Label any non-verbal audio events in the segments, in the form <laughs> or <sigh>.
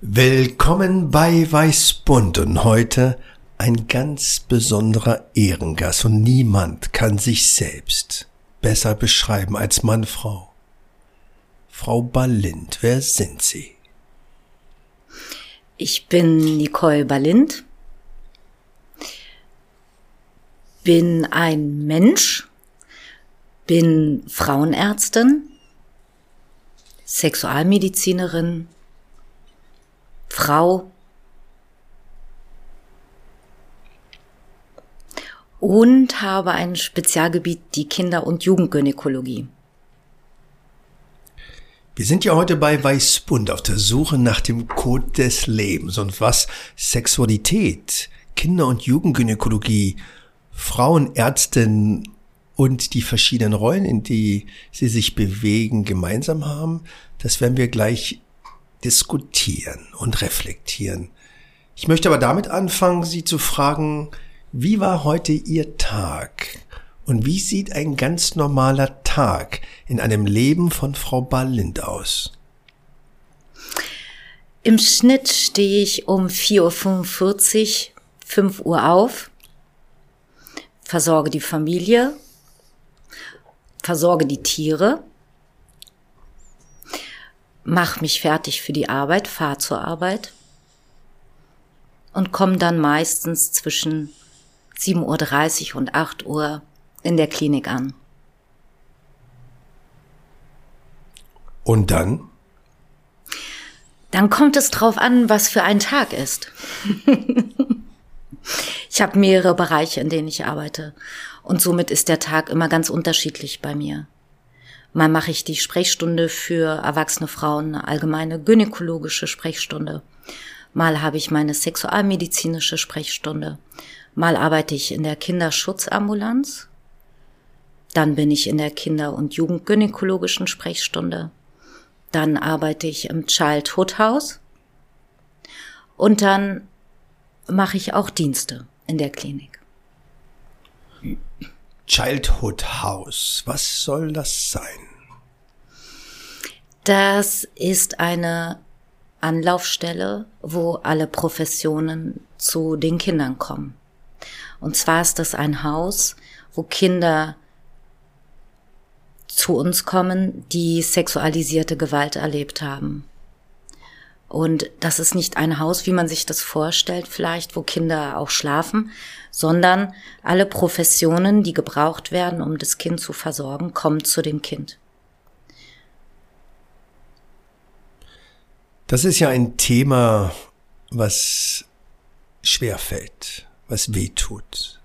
Willkommen bei Weißbund und heute ein ganz besonderer Ehrengast und niemand kann sich selbst besser beschreiben als Mann, Frau. Frau Ballind, wer sind Sie? Ich bin Nicole Ballind, bin ein Mensch, bin Frauenärztin, Sexualmedizinerin, Frau und habe ein Spezialgebiet, die Kinder- und Jugendgynäkologie. Wir sind ja heute bei Weißbund auf der Suche nach dem Code des Lebens und was Sexualität, Kinder- und Jugendgynäkologie, Frauenärztin und die verschiedenen Rollen, in die sie sich bewegen, gemeinsam haben, das werden wir gleich diskutieren und reflektieren. Ich möchte aber damit anfangen, Sie zu fragen, wie war heute Ihr Tag? Und wie sieht ein ganz normaler Tag in einem Leben von Frau Ballind aus? Im Schnitt stehe ich um 4.45 Uhr, 5 Uhr auf, versorge die Familie, versorge die Tiere, mach mich fertig für die Arbeit, fahr zur Arbeit und komme dann meistens zwischen 7.30 Uhr und 8 Uhr in der Klinik an. Und dann? Dann kommt es drauf an, was für ein Tag ist. <laughs> ich habe mehrere Bereiche, in denen ich arbeite. Und somit ist der Tag immer ganz unterschiedlich bei mir. Mal mache ich die Sprechstunde für erwachsene Frauen, eine allgemeine gynäkologische Sprechstunde. Mal habe ich meine sexualmedizinische Sprechstunde. Mal arbeite ich in der Kinderschutzambulanz. Dann bin ich in der Kinder- und Jugendgynäkologischen Sprechstunde. Dann arbeite ich im Childhood House. Und dann mache ich auch Dienste in der Klinik. Childhood House. Was soll das sein? Das ist eine Anlaufstelle, wo alle Professionen zu den Kindern kommen. Und zwar ist das ein Haus, wo Kinder zu uns kommen, die sexualisierte Gewalt erlebt haben. Und das ist nicht ein Haus, wie man sich das vorstellt, vielleicht, wo Kinder auch schlafen, sondern alle Professionen, die gebraucht werden, um das Kind zu versorgen, kommen zu dem Kind. Das ist ja ein Thema, was schwer fällt, was weh tut.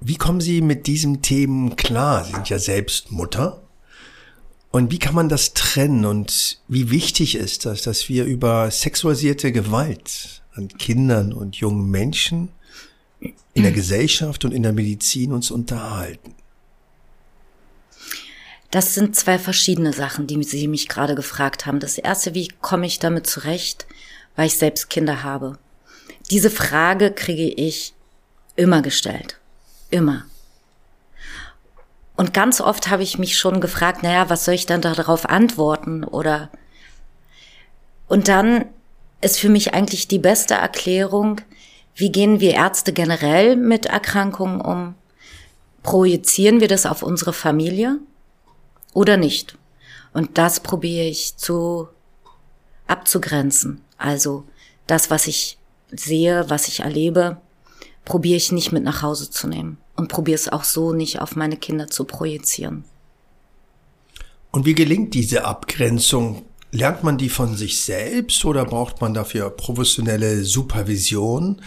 Wie kommen Sie mit diesem Themen klar? Sie sind ja selbst Mutter. Und wie kann man das trennen und wie wichtig ist das, dass wir über sexualisierte Gewalt an Kindern und jungen Menschen in der Gesellschaft und in der Medizin uns unterhalten? Das sind zwei verschiedene Sachen, die Sie mich gerade gefragt haben. Das erste, wie komme ich damit zurecht, weil ich selbst Kinder habe? Diese Frage kriege ich immer gestellt. Immer. Und ganz oft habe ich mich schon gefragt, naja, was soll ich dann darauf antworten oder, und dann ist für mich eigentlich die beste Erklärung, wie gehen wir Ärzte generell mit Erkrankungen um? Projizieren wir das auf unsere Familie oder nicht? Und das probiere ich zu abzugrenzen. Also das, was ich sehe, was ich erlebe, probiere ich nicht mit nach Hause zu nehmen und probiere es auch so nicht auf meine Kinder zu projizieren. Und wie gelingt diese Abgrenzung? Lernt man die von sich selbst oder braucht man dafür professionelle Supervision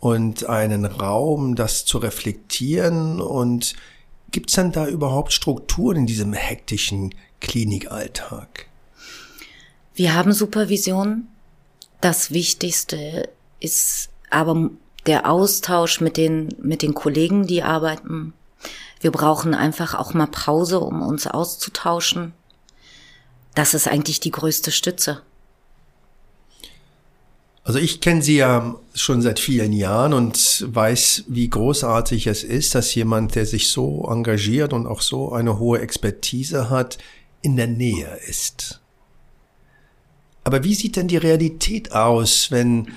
und einen Raum, das zu reflektieren? Und gibt es dann da überhaupt Strukturen in diesem hektischen Klinikalltag? Wir haben Supervision. Das Wichtigste ist aber der Austausch mit den, mit den Kollegen, die arbeiten. Wir brauchen einfach auch mal Pause, um uns auszutauschen. Das ist eigentlich die größte Stütze. Also ich kenne Sie ja schon seit vielen Jahren und weiß, wie großartig es ist, dass jemand, der sich so engagiert und auch so eine hohe Expertise hat, in der Nähe ist. Aber wie sieht denn die Realität aus, wenn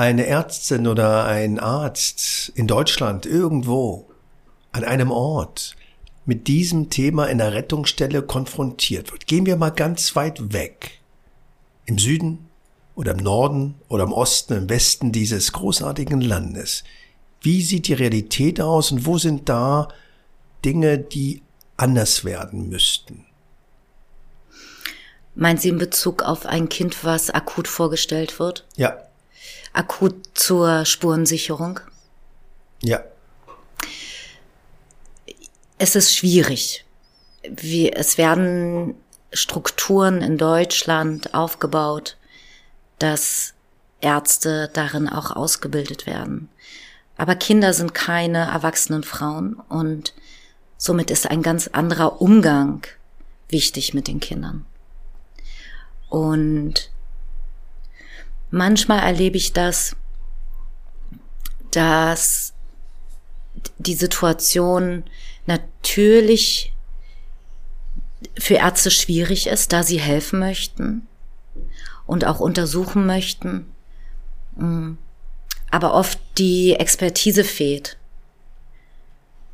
eine Ärztin oder ein Arzt in Deutschland irgendwo an einem Ort mit diesem Thema in der Rettungsstelle konfrontiert wird? Gehen wir mal ganz weit weg. Im Süden, oder im Norden oder im Osten, im Westen dieses großartigen Landes. Wie sieht die Realität aus und wo sind da Dinge, die anders werden müssten? Meinen Sie in Bezug auf ein Kind, was akut vorgestellt wird? Ja. Akut zur Spurensicherung? Ja. Es ist schwierig. Wie, es werden Strukturen in Deutschland aufgebaut, dass Ärzte darin auch ausgebildet werden. Aber Kinder sind keine erwachsenen Frauen und somit ist ein ganz anderer Umgang wichtig mit den Kindern. Und manchmal erlebe ich das, dass die Situation natürlich für Ärzte schwierig ist, da sie helfen möchten und auch untersuchen möchten. Mm. Aber oft die Expertise fehlt,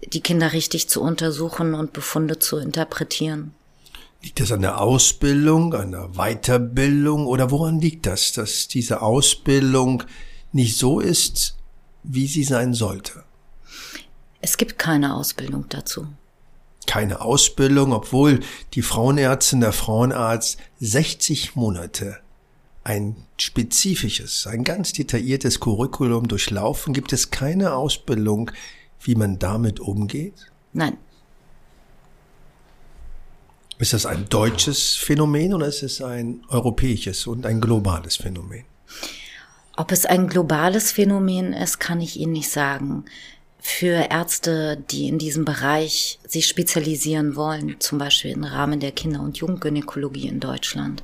die Kinder richtig zu untersuchen und Befunde zu interpretieren. Liegt das an der Ausbildung, an der Weiterbildung oder woran liegt das, dass diese Ausbildung nicht so ist, wie sie sein sollte? Es gibt keine Ausbildung dazu. Keine Ausbildung, obwohl die Frauenärztin, der Frauenarzt 60 Monate ein spezifisches, ein ganz detailliertes Curriculum durchlaufen? Gibt es keine Ausbildung, wie man damit umgeht? Nein. Ist das ein deutsches Phänomen oder ist es ein europäisches und ein globales Phänomen? Ob es ein globales Phänomen ist, kann ich Ihnen nicht sagen. Für Ärzte, die in diesem Bereich sich spezialisieren wollen, zum Beispiel im Rahmen der Kinder- und Jugendgynäkologie in Deutschland,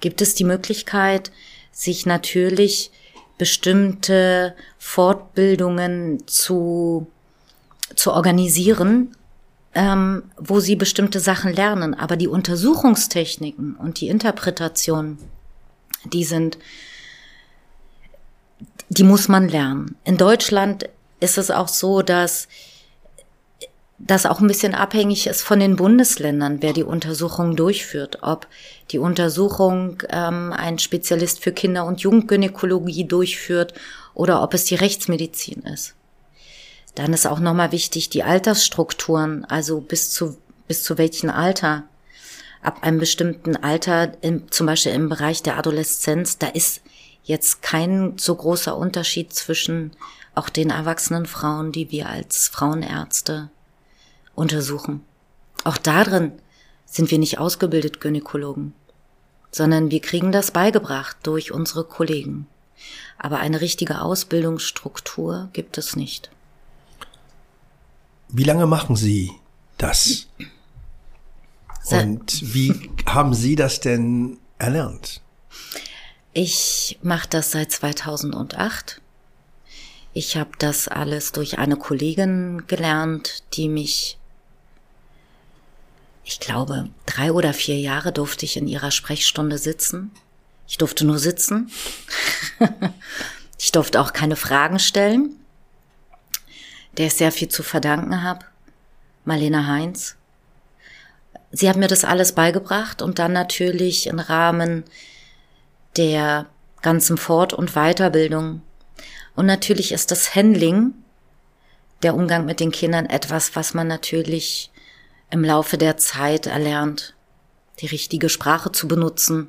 gibt es die Möglichkeit, sich natürlich bestimmte Fortbildungen zu, zu organisieren, ähm, wo sie bestimmte Sachen lernen. Aber die Untersuchungstechniken und die Interpretation, die sind, die muss man lernen. In Deutschland ist es auch so, dass das auch ein bisschen abhängig ist von den Bundesländern, wer die Untersuchung durchführt. Ob die Untersuchung ähm, ein Spezialist für Kinder- und Jugendgynäkologie durchführt oder ob es die Rechtsmedizin ist. Dann ist auch nochmal wichtig die Altersstrukturen, also bis zu, bis zu welchem Alter. Ab einem bestimmten Alter, im, zum Beispiel im Bereich der Adoleszenz, da ist jetzt kein so großer Unterschied zwischen auch den erwachsenen Frauen, die wir als Frauenärzte untersuchen. Auch darin sind wir nicht ausgebildet Gynäkologen, sondern wir kriegen das beigebracht durch unsere Kollegen. Aber eine richtige Ausbildungsstruktur gibt es nicht. Wie lange machen Sie das? Und wie haben Sie das denn erlernt? Ich mache das seit 2008. Ich habe das alles durch eine Kollegin gelernt, die mich ich glaube, drei oder vier Jahre durfte ich in ihrer Sprechstunde sitzen. Ich durfte nur sitzen. <laughs> ich durfte auch keine Fragen stellen, der ich sehr viel zu verdanken habe. Marlene Heinz. Sie hat mir das alles beigebracht und dann natürlich im Rahmen der ganzen Fort- und Weiterbildung. Und natürlich ist das Handling, der Umgang mit den Kindern etwas, was man natürlich im Laufe der Zeit erlernt, die richtige Sprache zu benutzen,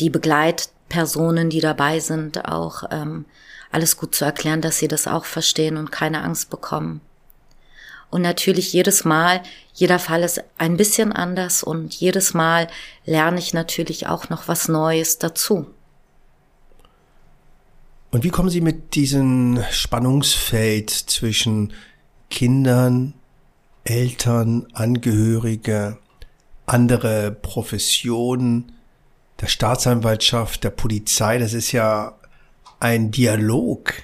die Begleitpersonen, die dabei sind, auch ähm, alles gut zu erklären, dass sie das auch verstehen und keine Angst bekommen. Und natürlich jedes Mal, jeder Fall ist ein bisschen anders und jedes Mal lerne ich natürlich auch noch was Neues dazu. Und wie kommen Sie mit diesem Spannungsfeld zwischen Kindern, Eltern, Angehörige, andere Professionen, der Staatsanwaltschaft, der Polizei, das ist ja ein Dialog,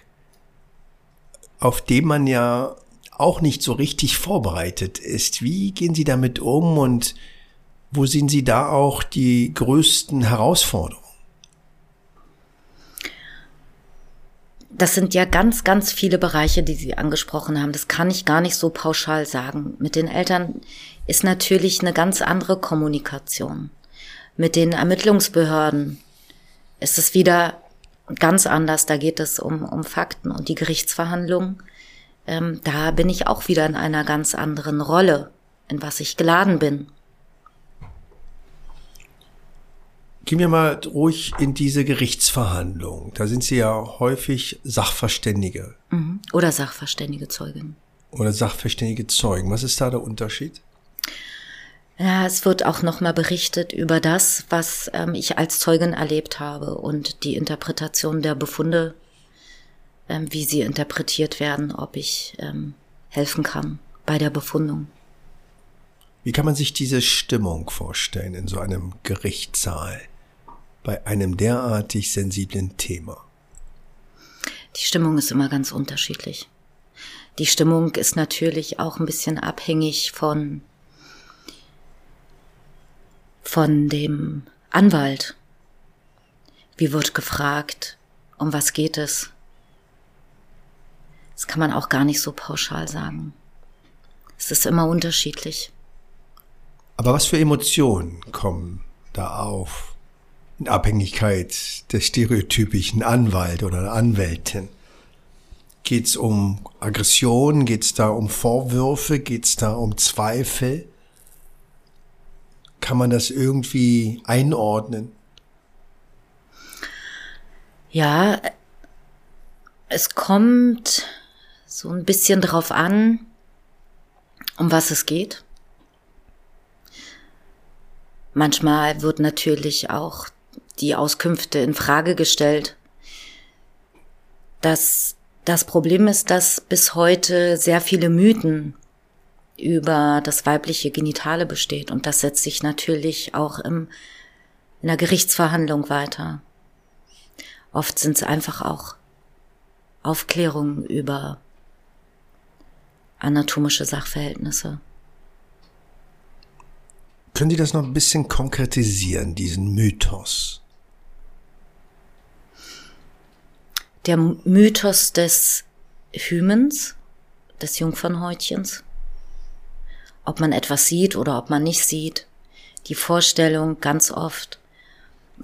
auf dem man ja auch nicht so richtig vorbereitet ist. Wie gehen Sie damit um und wo sehen Sie da auch die größten Herausforderungen? Das sind ja ganz, ganz viele Bereiche, die Sie angesprochen haben. Das kann ich gar nicht so pauschal sagen. Mit den Eltern ist natürlich eine ganz andere Kommunikation. Mit den Ermittlungsbehörden ist es wieder ganz anders. Da geht es um, um Fakten und die Gerichtsverhandlungen. Ähm, da bin ich auch wieder in einer ganz anderen Rolle, in was ich geladen bin. Gehen wir mal ruhig in diese Gerichtsverhandlung. Da sind Sie ja häufig Sachverständige. Mhm. Oder sachverständige Zeugen. Oder sachverständige Zeugen. Was ist da der Unterschied? Ja, es wird auch nochmal berichtet über das, was ähm, ich als Zeugin erlebt habe und die Interpretation der Befunde, ähm, wie sie interpretiert werden, ob ich ähm, helfen kann bei der Befundung. Wie kann man sich diese Stimmung vorstellen in so einem Gerichtssaal? bei einem derartig sensiblen Thema? Die Stimmung ist immer ganz unterschiedlich. Die Stimmung ist natürlich auch ein bisschen abhängig von, von dem Anwalt. Wie wird gefragt? Um was geht es? Das kann man auch gar nicht so pauschal sagen. Es ist immer unterschiedlich. Aber was für Emotionen kommen da auf? in Abhängigkeit des stereotypischen Anwalt oder Anwältin? Geht es um Aggression? Geht es da um Vorwürfe? Geht es da um Zweifel? Kann man das irgendwie einordnen? Ja, es kommt so ein bisschen drauf an, um was es geht. Manchmal wird natürlich auch die Auskünfte in Frage gestellt. Das, das Problem ist, dass bis heute sehr viele Mythen über das weibliche Genitale besteht und das setzt sich natürlich auch im, in der Gerichtsverhandlung weiter. Oft sind es einfach auch Aufklärungen über anatomische Sachverhältnisse. Können Sie das noch ein bisschen konkretisieren, diesen Mythos? der Mythos des Hymens, des Jungfernhäutchens. Ob man etwas sieht oder ob man nicht sieht. Die Vorstellung ganz oft,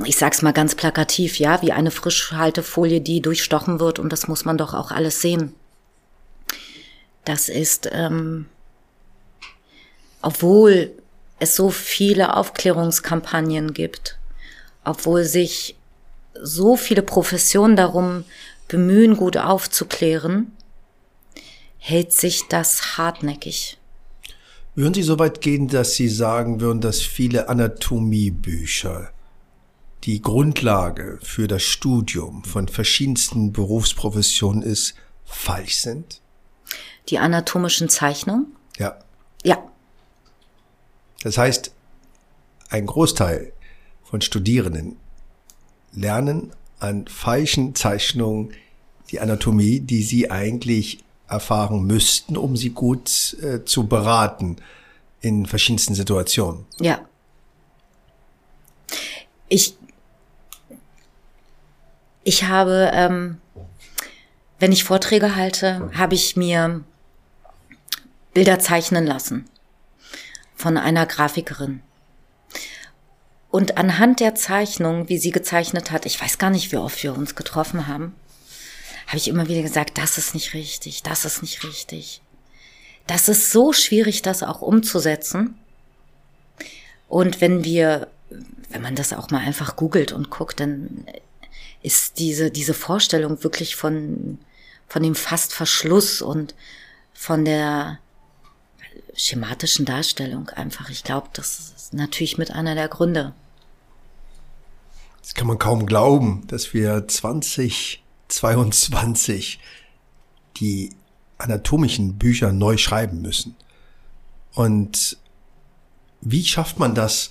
ich sag's mal ganz plakativ, ja, wie eine Frischhaltefolie, die durchstochen wird und das muss man doch auch alles sehen. Das ist, ähm, obwohl es so viele Aufklärungskampagnen gibt, obwohl sich so viele Professionen darum bemühen, gut aufzuklären, hält sich das hartnäckig. Würden Sie so weit gehen, dass Sie sagen würden, dass viele Anatomiebücher die Grundlage für das Studium von verschiedensten Berufsprofessionen ist, falsch sind? Die anatomischen Zeichnungen? Ja. Ja. Das heißt, ein Großteil von Studierenden lernen an falschen Zeichnungen die Anatomie, die sie eigentlich erfahren müssten, um sie gut äh, zu beraten in verschiedensten Situationen. Ja. Ich, ich habe, ähm, wenn ich Vorträge halte, habe ich mir Bilder zeichnen lassen von einer Grafikerin. Und anhand der Zeichnung, wie sie gezeichnet hat, ich weiß gar nicht, wie oft wir uns getroffen haben, habe ich immer wieder gesagt, das ist nicht richtig, das ist nicht richtig. Das ist so schwierig, das auch umzusetzen. Und wenn wir, wenn man das auch mal einfach googelt und guckt, dann ist diese, diese Vorstellung wirklich von, von dem Fastverschluss und von der schematischen Darstellung einfach. Ich glaube, das ist natürlich mit einer der Gründe. Das kann man kaum glauben, dass wir 20 2022 die anatomischen Bücher neu schreiben müssen. Und wie schafft man das,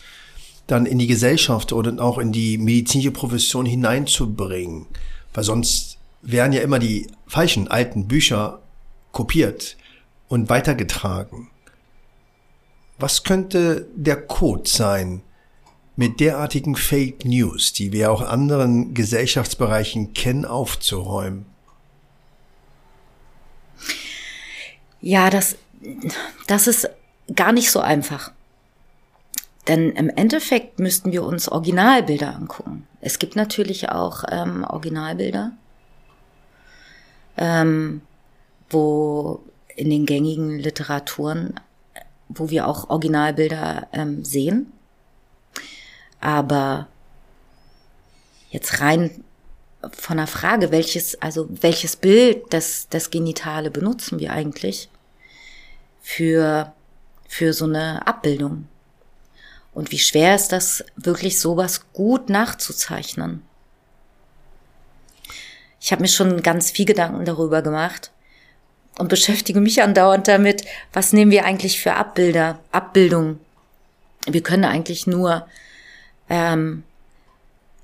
dann in die Gesellschaft oder auch in die medizinische Profession hineinzubringen? Weil sonst werden ja immer die falschen alten Bücher kopiert und weitergetragen. Was könnte der Code sein, mit derartigen Fake News, die wir auch anderen Gesellschaftsbereichen kennen, aufzuräumen? Ja, das, das ist gar nicht so einfach. Denn im Endeffekt müssten wir uns Originalbilder angucken. Es gibt natürlich auch ähm, Originalbilder, ähm, wo in den gängigen Literaturen, wo wir auch Originalbilder ähm, sehen. Aber jetzt rein von der Frage, welches, also welches Bild des, des Genitale benutzen wir eigentlich für, für so eine Abbildung? Und wie schwer ist das, wirklich sowas gut nachzuzeichnen? Ich habe mir schon ganz viel Gedanken darüber gemacht und beschäftige mich andauernd damit, was nehmen wir eigentlich für Abbilder, Abbildungen. Wir können eigentlich nur ähm,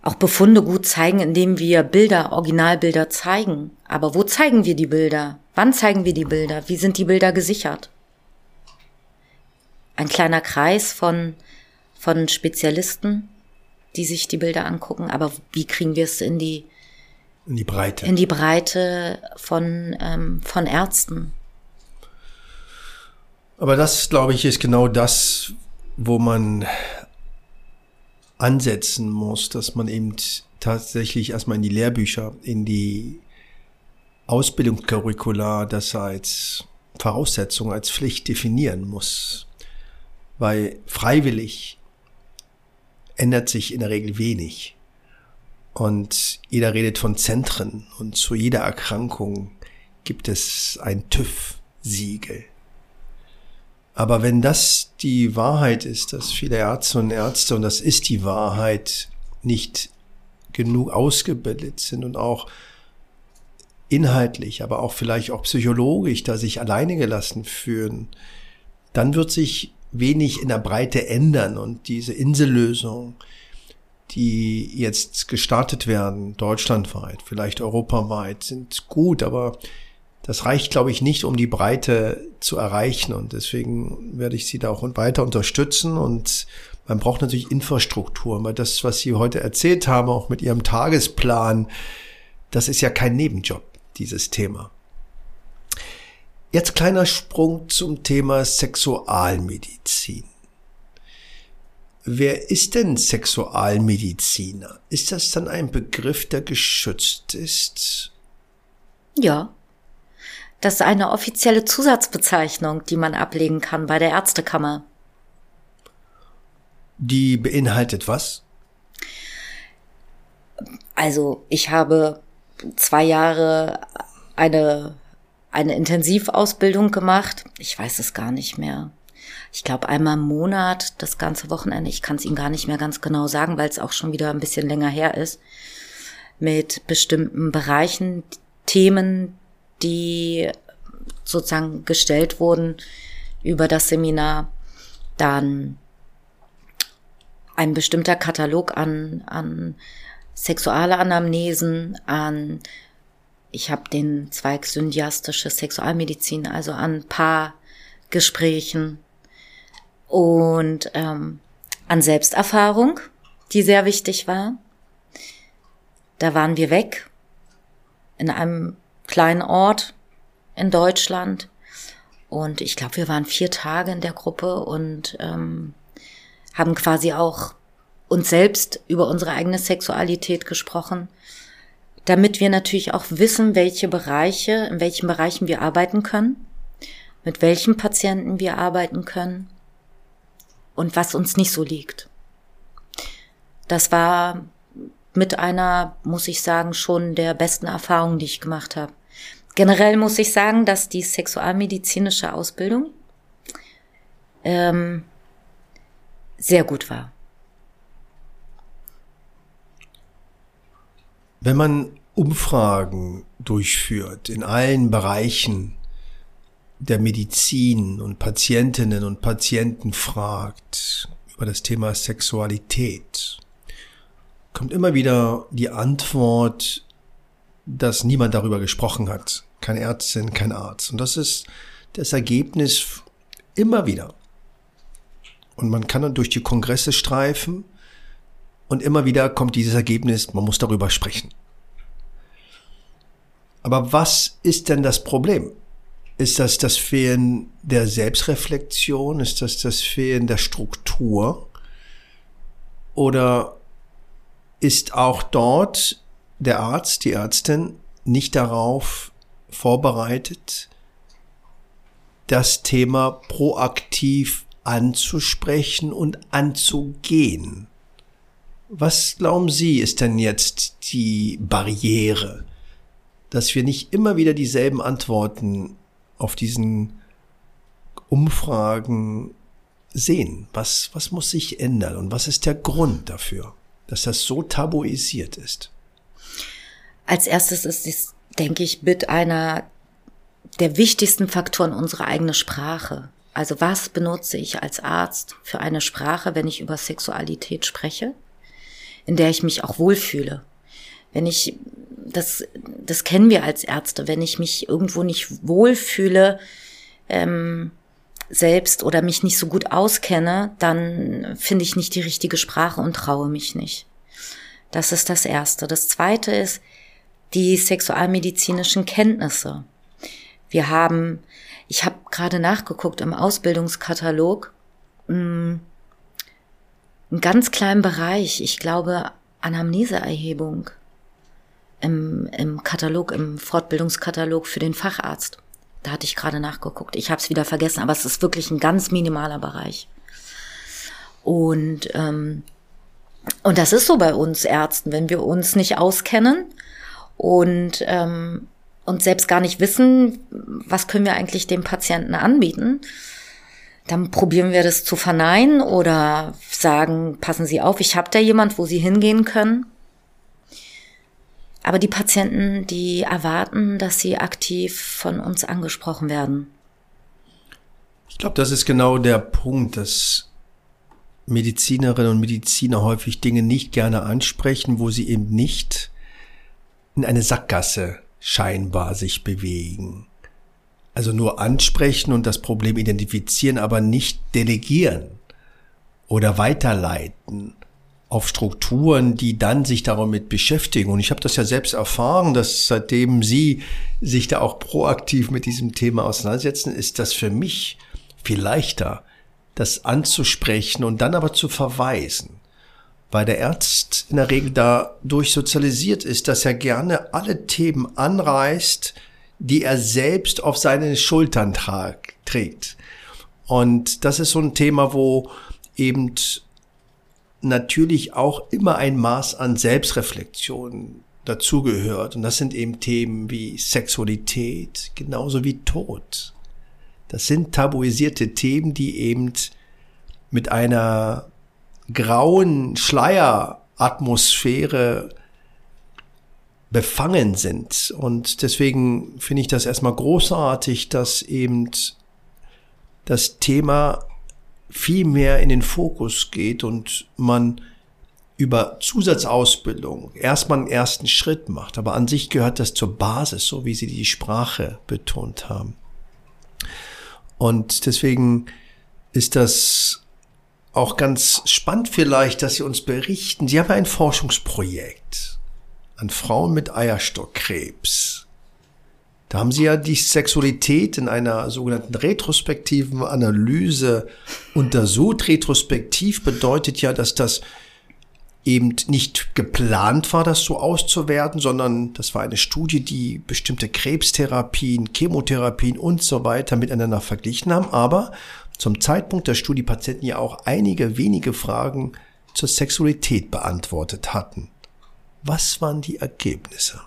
auch Befunde gut zeigen, indem wir Bilder, Originalbilder zeigen. Aber wo zeigen wir die Bilder? Wann zeigen wir die Bilder? Wie sind die Bilder gesichert? Ein kleiner Kreis von, von Spezialisten, die sich die Bilder angucken. Aber wie kriegen wir es in die, in die Breite? In die Breite von, ähm, von Ärzten. Aber das, glaube ich, ist genau das, wo man ansetzen muss, dass man eben tatsächlich erstmal in die Lehrbücher, in die Ausbildungscurricula das als Voraussetzung, als Pflicht definieren muss. Weil freiwillig ändert sich in der Regel wenig. Und jeder redet von Zentren und zu jeder Erkrankung gibt es ein TÜV-Siegel. Aber wenn das die Wahrheit ist, dass viele Ärzte und Ärzte, und das ist die Wahrheit, nicht genug ausgebildet sind und auch inhaltlich, aber auch vielleicht auch psychologisch da sich alleine gelassen fühlen, dann wird sich wenig in der Breite ändern. Und diese Insellösung, die jetzt gestartet werden, deutschlandweit, vielleicht europaweit, sind gut, aber das reicht, glaube ich, nicht, um die Breite zu erreichen. Und deswegen werde ich Sie da auch weiter unterstützen. Und man braucht natürlich Infrastruktur, weil das, was Sie heute erzählt haben, auch mit Ihrem Tagesplan, das ist ja kein Nebenjob, dieses Thema. Jetzt kleiner Sprung zum Thema Sexualmedizin. Wer ist denn Sexualmediziner? Ist das dann ein Begriff, der geschützt ist? Ja, das ist eine offizielle Zusatzbezeichnung, die man ablegen kann bei der Ärztekammer. Die beinhaltet was? Also, ich habe zwei Jahre eine, eine Intensivausbildung gemacht. Ich weiß es gar nicht mehr. Ich glaube einmal im Monat, das ganze Wochenende. Ich kann es Ihnen gar nicht mehr ganz genau sagen, weil es auch schon wieder ein bisschen länger her ist. Mit bestimmten Bereichen, Themen, die sozusagen gestellt wurden über das Seminar, dann ein bestimmter Katalog an, an sexuelle Anamnesen, an ich habe den Zweig syndiastische Sexualmedizin, also an Paargesprächen und ähm, an Selbsterfahrung, die sehr wichtig war. Da waren wir weg in einem kleinen Ort in Deutschland. Und ich glaube, wir waren vier Tage in der Gruppe und ähm, haben quasi auch uns selbst über unsere eigene Sexualität gesprochen, damit wir natürlich auch wissen, welche Bereiche, in welchen Bereichen wir arbeiten können, mit welchen Patienten wir arbeiten können und was uns nicht so liegt. Das war mit einer, muss ich sagen, schon der besten Erfahrungen, die ich gemacht habe. Generell muss ich sagen, dass die sexualmedizinische Ausbildung ähm, sehr gut war. Wenn man Umfragen durchführt in allen Bereichen der Medizin und Patientinnen und Patienten fragt über das Thema Sexualität, kommt immer wieder die Antwort, dass niemand darüber gesprochen hat. Keine Ärztin, kein Arzt. Und das ist das Ergebnis immer wieder. Und man kann dann durch die Kongresse streifen und immer wieder kommt dieses Ergebnis, man muss darüber sprechen. Aber was ist denn das Problem? Ist das das Fehlen der Selbstreflexion? Ist das das Fehlen der Struktur? Oder ist auch dort der Arzt, die Ärztin nicht darauf vorbereitet, das Thema proaktiv anzusprechen und anzugehen? Was glauben Sie, ist denn jetzt die Barriere, dass wir nicht immer wieder dieselben Antworten auf diesen Umfragen sehen? Was, was muss sich ändern und was ist der Grund dafür, dass das so tabuisiert ist? Als erstes ist es, denke ich, mit einer der wichtigsten Faktoren unsere eigene Sprache. Also was benutze ich als Arzt für eine Sprache, wenn ich über Sexualität spreche, in der ich mich auch wohlfühle? Wenn ich, das, das kennen wir als Ärzte, wenn ich mich irgendwo nicht wohlfühle, ähm, selbst oder mich nicht so gut auskenne, dann finde ich nicht die richtige Sprache und traue mich nicht. Das ist das Erste. Das Zweite ist die sexualmedizinischen Kenntnisse. Wir haben, ich habe gerade nachgeguckt im Ausbildungskatalog, mm, einen ganz kleinen Bereich, ich glaube Anamneseerhebung im, im Katalog, im Fortbildungskatalog für den Facharzt. Da hatte ich gerade nachgeguckt. Ich habe es wieder vergessen, aber es ist wirklich ein ganz minimaler Bereich. Und ähm, und das ist so bei uns Ärzten, wenn wir uns nicht auskennen und ähm, und selbst gar nicht wissen, was können wir eigentlich dem Patienten anbieten, dann probieren wir das zu verneinen oder sagen, passen Sie auf, ich habe da jemand, wo Sie hingehen können. Aber die Patienten, die erwarten, dass sie aktiv von uns angesprochen werden. Ich glaube, das ist genau der Punkt, dass Medizinerinnen und Mediziner häufig Dinge nicht gerne ansprechen, wo sie eben nicht in eine Sackgasse scheinbar sich bewegen. Also nur ansprechen und das Problem identifizieren, aber nicht delegieren oder weiterleiten auf Strukturen, die dann sich damit beschäftigen. Und ich habe das ja selbst erfahren, dass seitdem Sie sich da auch proaktiv mit diesem Thema auseinandersetzen, ist das für mich viel leichter, das anzusprechen und dann aber zu verweisen. Weil der Arzt in der Regel dadurch sozialisiert ist, dass er gerne alle Themen anreißt, die er selbst auf seine Schultern trägt. Und das ist so ein Thema, wo eben natürlich auch immer ein Maß an Selbstreflexion dazugehört. Und das sind eben Themen wie Sexualität, genauso wie Tod. Das sind tabuisierte Themen, die eben mit einer grauen Schleieratmosphäre befangen sind. Und deswegen finde ich das erstmal großartig, dass eben das Thema viel mehr in den Fokus geht und man über Zusatzausbildung erstmal einen ersten Schritt macht. Aber an sich gehört das zur Basis, so wie Sie die Sprache betont haben. Und deswegen ist das auch ganz spannend vielleicht, dass Sie uns berichten. Sie haben ein Forschungsprojekt an Frauen mit Eierstockkrebs. Da haben Sie ja die Sexualität in einer sogenannten retrospektiven Analyse untersucht. Retrospektiv bedeutet ja, dass das eben nicht geplant war, das so auszuwerten, sondern das war eine Studie, die bestimmte Krebstherapien, Chemotherapien und so weiter miteinander verglichen haben, aber zum Zeitpunkt der Studie Patienten ja auch einige wenige Fragen zur Sexualität beantwortet hatten. Was waren die Ergebnisse?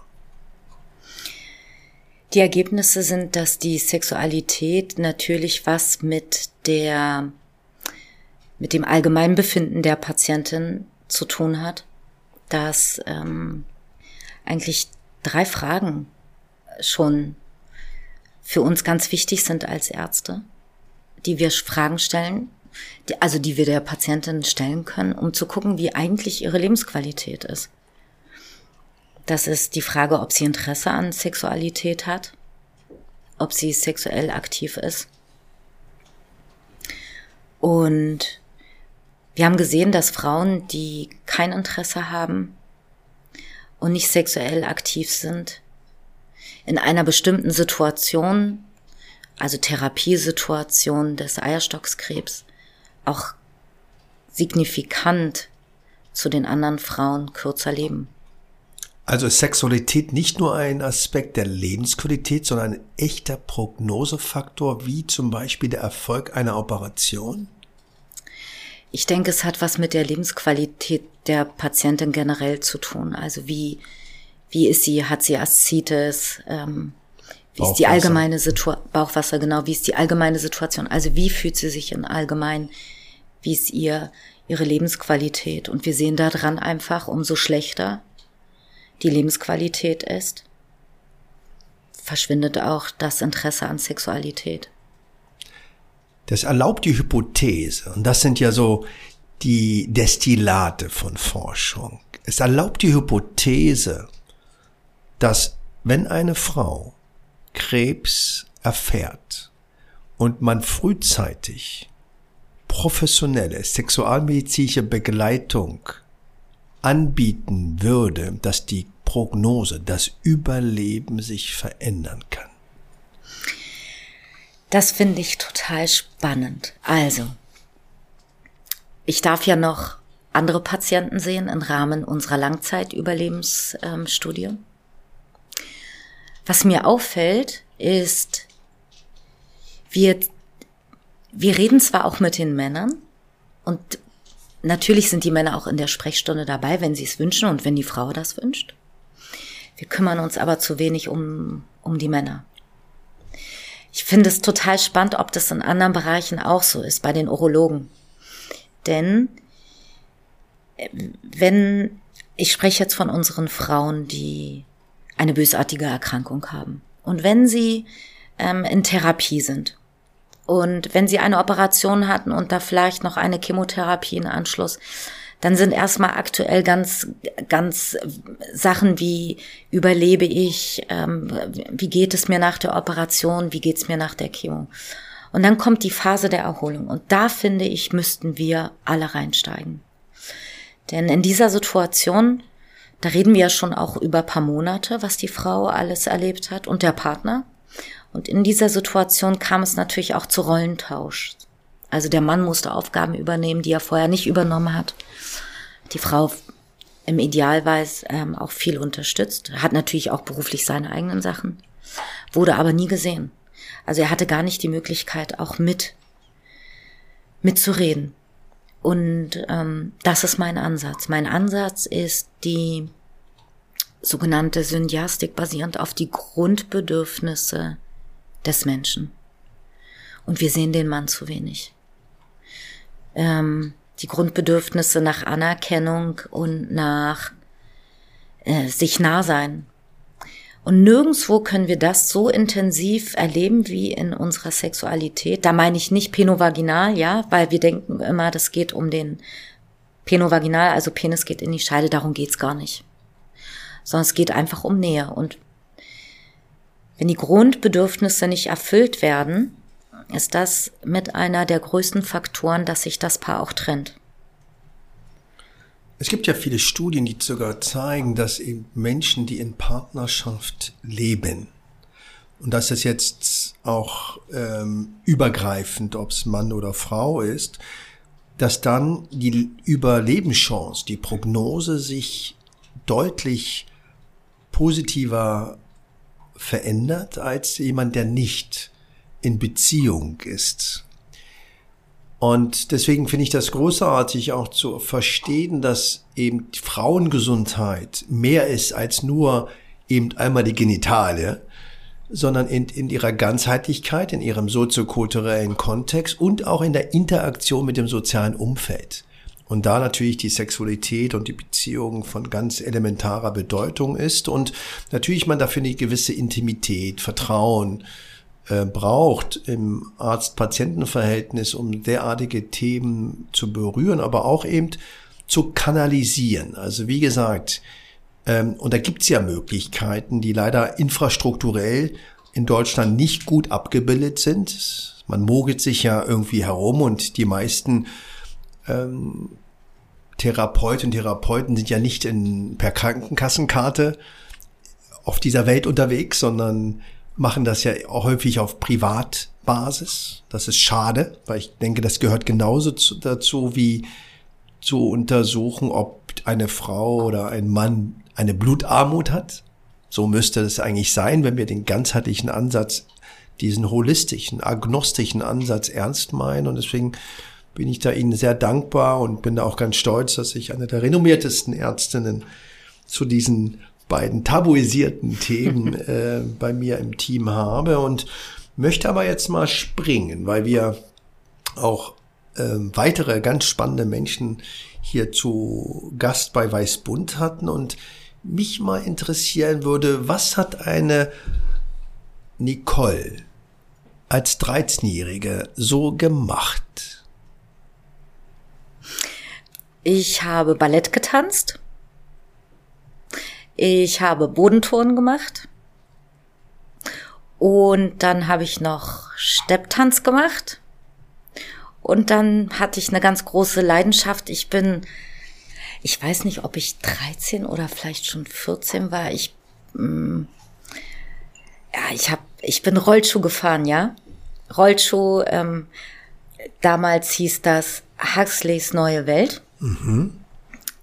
Die Ergebnisse sind, dass die Sexualität natürlich was mit der, mit dem Allgemeinbefinden der Patientin zu tun hat, dass ähm, eigentlich drei Fragen schon für uns ganz wichtig sind als Ärzte, die wir Fragen stellen, die, also die wir der Patientin stellen können, um zu gucken, wie eigentlich ihre Lebensqualität ist. Das ist die Frage, ob sie Interesse an Sexualität hat, ob sie sexuell aktiv ist. Und wir haben gesehen, dass Frauen, die kein Interesse haben und nicht sexuell aktiv sind, in einer bestimmten Situation, also Therapiesituation des Eierstockskrebs, auch signifikant zu den anderen Frauen kürzer leben. Also ist Sexualität nicht nur ein Aspekt der Lebensqualität, sondern ein echter Prognosefaktor, wie zum Beispiel der Erfolg einer Operation? Ich denke, es hat was mit der Lebensqualität der Patientin generell zu tun. Also wie, wie ist sie, hat sie Aszites, ähm, wie ist die allgemeine Situation, Bauchwasser, genau, wie ist die allgemeine Situation? Also wie fühlt sie sich in allgemein, wie ist ihr, ihre Lebensqualität? Und wir sehen daran einfach, umso schlechter die Lebensqualität ist, verschwindet auch das Interesse an Sexualität. Das erlaubt die Hypothese, und das sind ja so die Destillate von Forschung. Es erlaubt die Hypothese, dass wenn eine Frau Krebs erfährt und man frühzeitig professionelle sexualmedizinische Begleitung anbieten würde, dass die Prognose, das Überleben sich verändern kann? Das finde ich total spannend. Also, ich darf ja noch andere Patienten sehen im Rahmen unserer Langzeitüberlebensstudie. Was mir auffällt, ist, wir, wir reden zwar auch mit den Männern und Natürlich sind die Männer auch in der Sprechstunde dabei, wenn sie es wünschen und wenn die Frau das wünscht. Wir kümmern uns aber zu wenig um, um die Männer. Ich finde es total spannend, ob das in anderen Bereichen auch so ist, bei den Urologen. Denn äh, wenn, ich spreche jetzt von unseren Frauen, die eine bösartige Erkrankung haben. Und wenn sie ähm, in Therapie sind und wenn sie eine Operation hatten und da vielleicht noch eine Chemotherapie in Anschluss, dann sind erstmal aktuell ganz, ganz Sachen wie überlebe ich, ähm, wie geht es mir nach der Operation, wie geht es mir nach der Chemo. Und dann kommt die Phase der Erholung. Und da finde ich, müssten wir alle reinsteigen. Denn in dieser Situation, da reden wir ja schon auch über paar Monate, was die Frau alles erlebt hat und der Partner. Und in dieser Situation kam es natürlich auch zu Rollentausch. Also der Mann musste Aufgaben übernehmen, die er vorher nicht übernommen hat. Die Frau im Idealweise ähm, auch viel unterstützt, hat natürlich auch beruflich seine eigenen Sachen, wurde aber nie gesehen. Also er hatte gar nicht die Möglichkeit, auch mit mitzureden. Und ähm, das ist mein Ansatz. Mein Ansatz ist die sogenannte Syndiastik basierend auf die Grundbedürfnisse des Menschen. Und wir sehen den Mann zu wenig. Ähm, die Grundbedürfnisse nach Anerkennung und nach äh, sich nah sein. Und nirgendswo können wir das so intensiv erleben wie in unserer Sexualität. Da meine ich nicht penovaginal, ja, weil wir denken immer, das geht um den penovaginal, also Penis geht in die Scheide, darum geht's gar nicht. Sondern es geht einfach um Nähe. Und wenn die Grundbedürfnisse nicht erfüllt werden, ist das mit einer der größten Faktoren, dass sich das Paar auch trennt. Es gibt ja viele Studien, die sogar zeigen, dass eben Menschen, die in Partnerschaft leben, und das ist jetzt auch ähm, übergreifend, ob es Mann oder Frau ist, dass dann die Überlebenschance, die Prognose sich deutlich positiver verändert als jemand, der nicht in Beziehung ist. Und deswegen finde ich das großartig auch zu verstehen, dass eben Frauengesundheit mehr ist als nur eben einmal die Genitalie, sondern in, in ihrer Ganzheitlichkeit, in ihrem soziokulturellen Kontext und auch in der Interaktion mit dem sozialen Umfeld. Und da natürlich die Sexualität und die Beziehung von ganz elementarer Bedeutung ist und natürlich man dafür eine gewisse Intimität, Vertrauen äh, braucht im Arzt-Patienten-Verhältnis, um derartige Themen zu berühren, aber auch eben zu kanalisieren. Also wie gesagt, ähm, und da gibt's ja Möglichkeiten, die leider infrastrukturell in Deutschland nicht gut abgebildet sind. Man mogelt sich ja irgendwie herum und die meisten ähm, Therapeutinnen und Therapeuten sind ja nicht in, per Krankenkassenkarte auf dieser Welt unterwegs, sondern machen das ja auch häufig auf Privatbasis. Das ist schade, weil ich denke, das gehört genauso zu, dazu wie zu untersuchen, ob eine Frau oder ein Mann eine Blutarmut hat. So müsste es eigentlich sein, wenn wir den ganzheitlichen Ansatz, diesen holistischen, agnostischen Ansatz ernst meinen. Und deswegen bin ich da Ihnen sehr dankbar und bin da auch ganz stolz, dass ich eine der renommiertesten Ärztinnen zu diesen beiden tabuisierten Themen <laughs> äh, bei mir im Team habe und möchte aber jetzt mal springen, weil wir auch äh, weitere ganz spannende Menschen hier zu Gast bei Weißbund hatten und mich mal interessieren würde, was hat eine Nicole als 13-Jährige so gemacht? Ich habe Ballett getanzt. Ich habe Bodenturnen gemacht. Und dann habe ich noch Stepptanz gemacht. Und dann hatte ich eine ganz große Leidenschaft. Ich bin, ich weiß nicht, ob ich 13 oder vielleicht schon 14 war. Ich, mh, mm, ja, ich habe, ich bin Rollschuh gefahren, ja. Rollschuh, ähm, damals hieß das Huxleys Neue Welt. Mhm.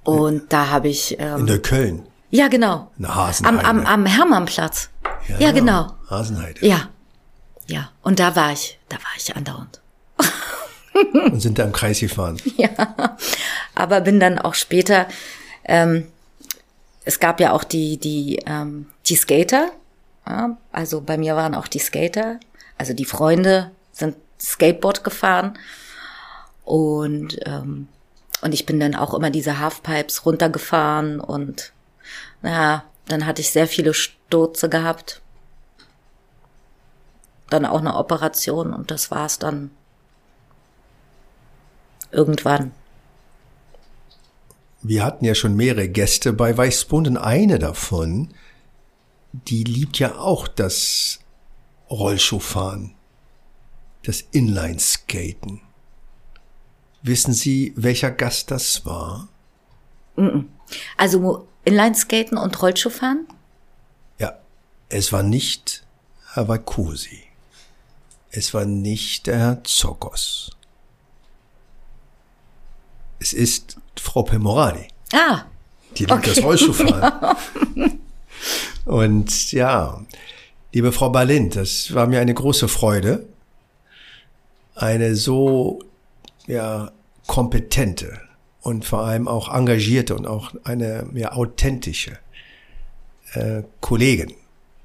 Und da habe ich. Ähm, in der Köln. Ja, genau. In der Hasenheide. Am, am, am Hermannplatz. Ja, ja genau. genau. Hasenheide. Ja. Ja. Und da war ich, da war ich andauernd. <laughs> Und sind da im Kreis gefahren. Ja. Aber bin dann auch später, ähm, es gab ja auch die, die, ähm, die Skater. Ja, also bei mir waren auch die Skater. Also die Freunde sind Skateboard gefahren. Und ähm, und ich bin dann auch immer diese Halfpipes runtergefahren und naja, dann hatte ich sehr viele Stürze gehabt. Dann auch eine Operation und das war's dann. Irgendwann. Wir hatten ja schon mehrere Gäste bei Weißbund und eine davon, die liebt ja auch das Rollschuhfahren, das Inlineskaten. Wissen Sie, welcher Gast das war? Also Inlineskaten und Rollschuhfahren? Ja, es war nicht Herr Vakusi. Es war nicht der Herr Zokos. Es ist Frau Pemorani. Ah. Die liebt okay. das Rollschuhfahren. <laughs> Ja. Und ja, liebe Frau Balint, das war mir eine große Freude, eine so ja, kompetente und vor allem auch engagierte und auch eine ja, authentische äh, Kollegin,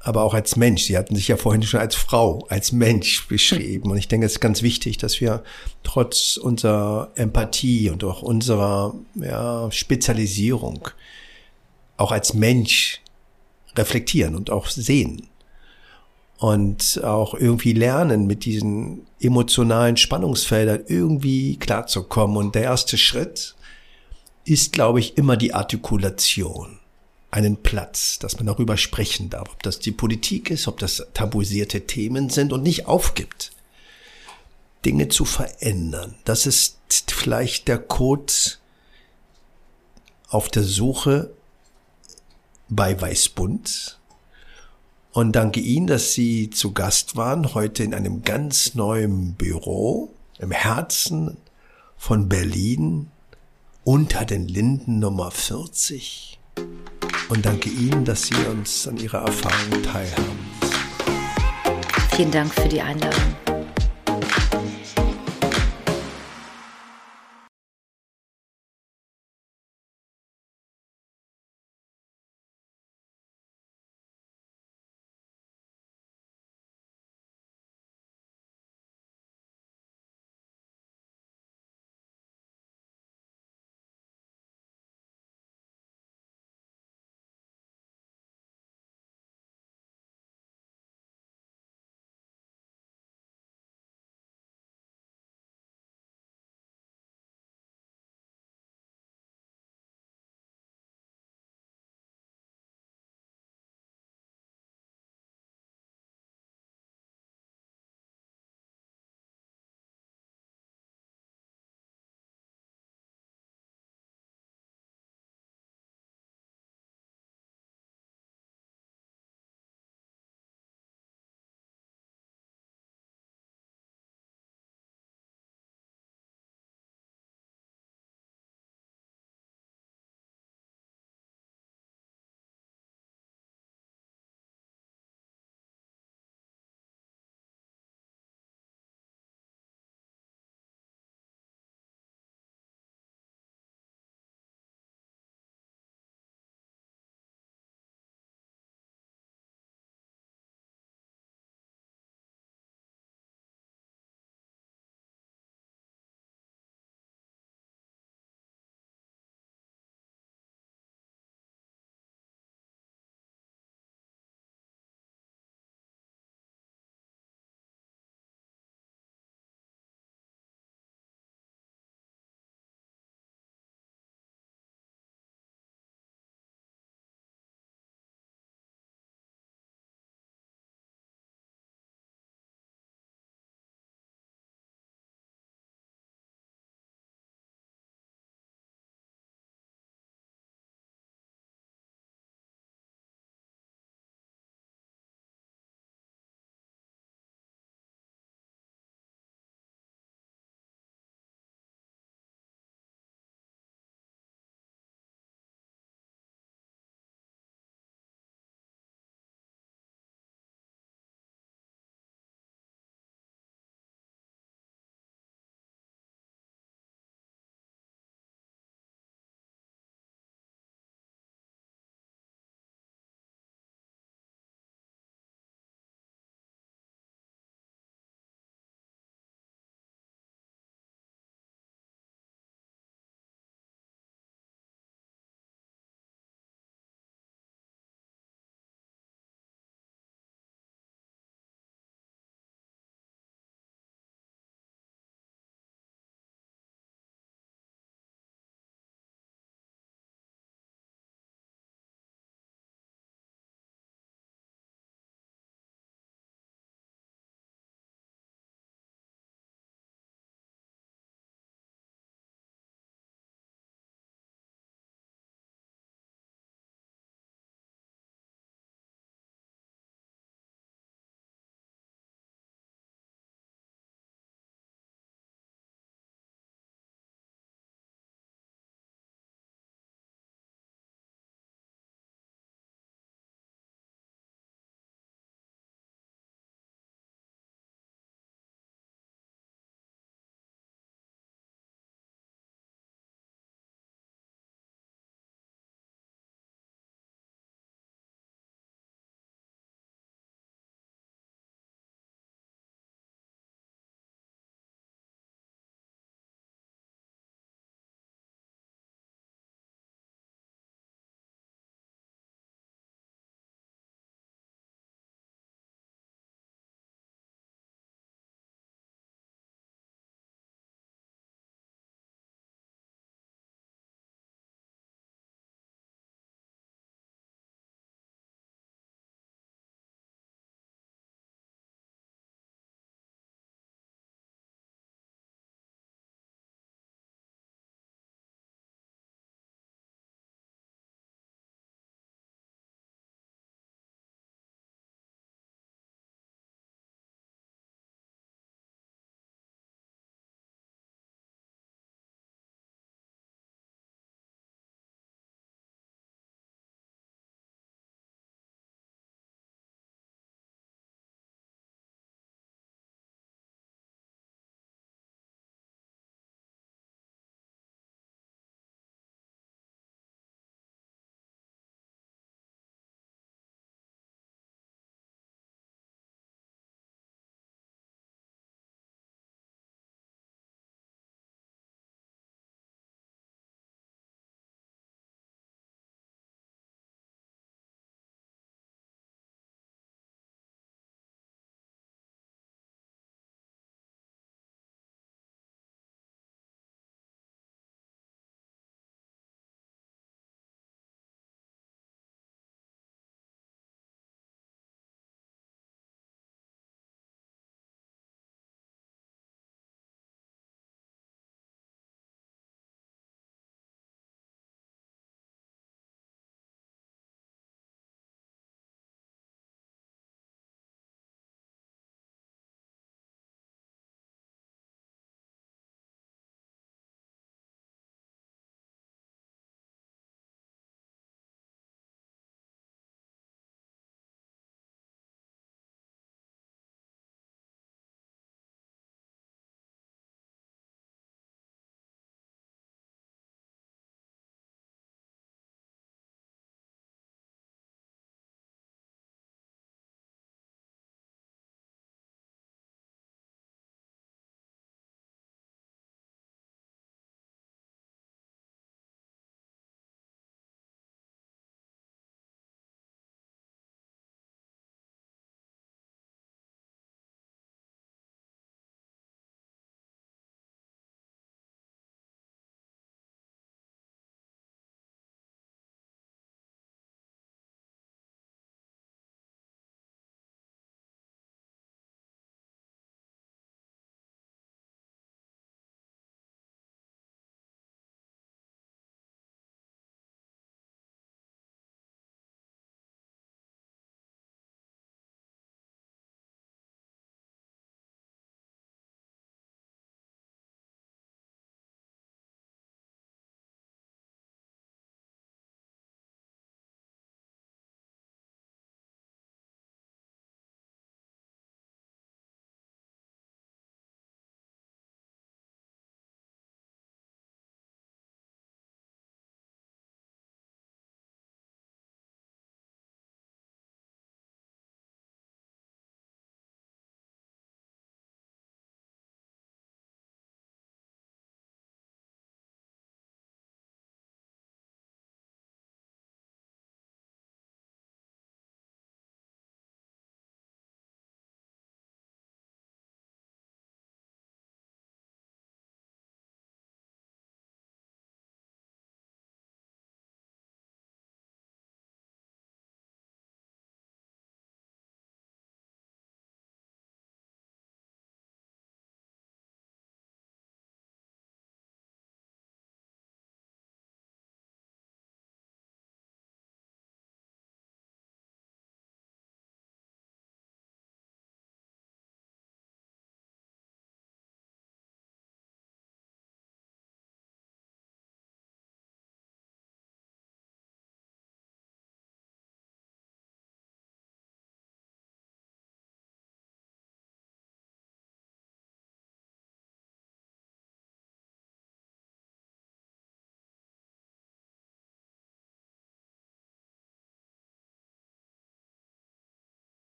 aber auch als Mensch. Sie hatten sich ja vorhin schon als Frau, als Mensch <laughs> beschrieben. Und ich denke, es ist ganz wichtig, dass wir trotz unserer Empathie und auch unserer ja, Spezialisierung auch als Mensch reflektieren und auch sehen und auch irgendwie lernen, mit diesen emotionalen Spannungsfeldern irgendwie klarzukommen. Und der erste Schritt ist, glaube ich, immer die Artikulation. Einen Platz, dass man darüber sprechen darf, ob das die Politik ist, ob das tabuisierte Themen sind und nicht aufgibt, Dinge zu verändern. Das ist vielleicht der Code auf der Suche bei Weißbund, und danke Ihnen, dass Sie zu Gast waren, heute in einem ganz neuen Büro im Herzen von Berlin unter den Linden Nummer 40. Und danke Ihnen, dass Sie uns an Ihrer Erfahrung teilhaben. Vielen Dank für die Einladung.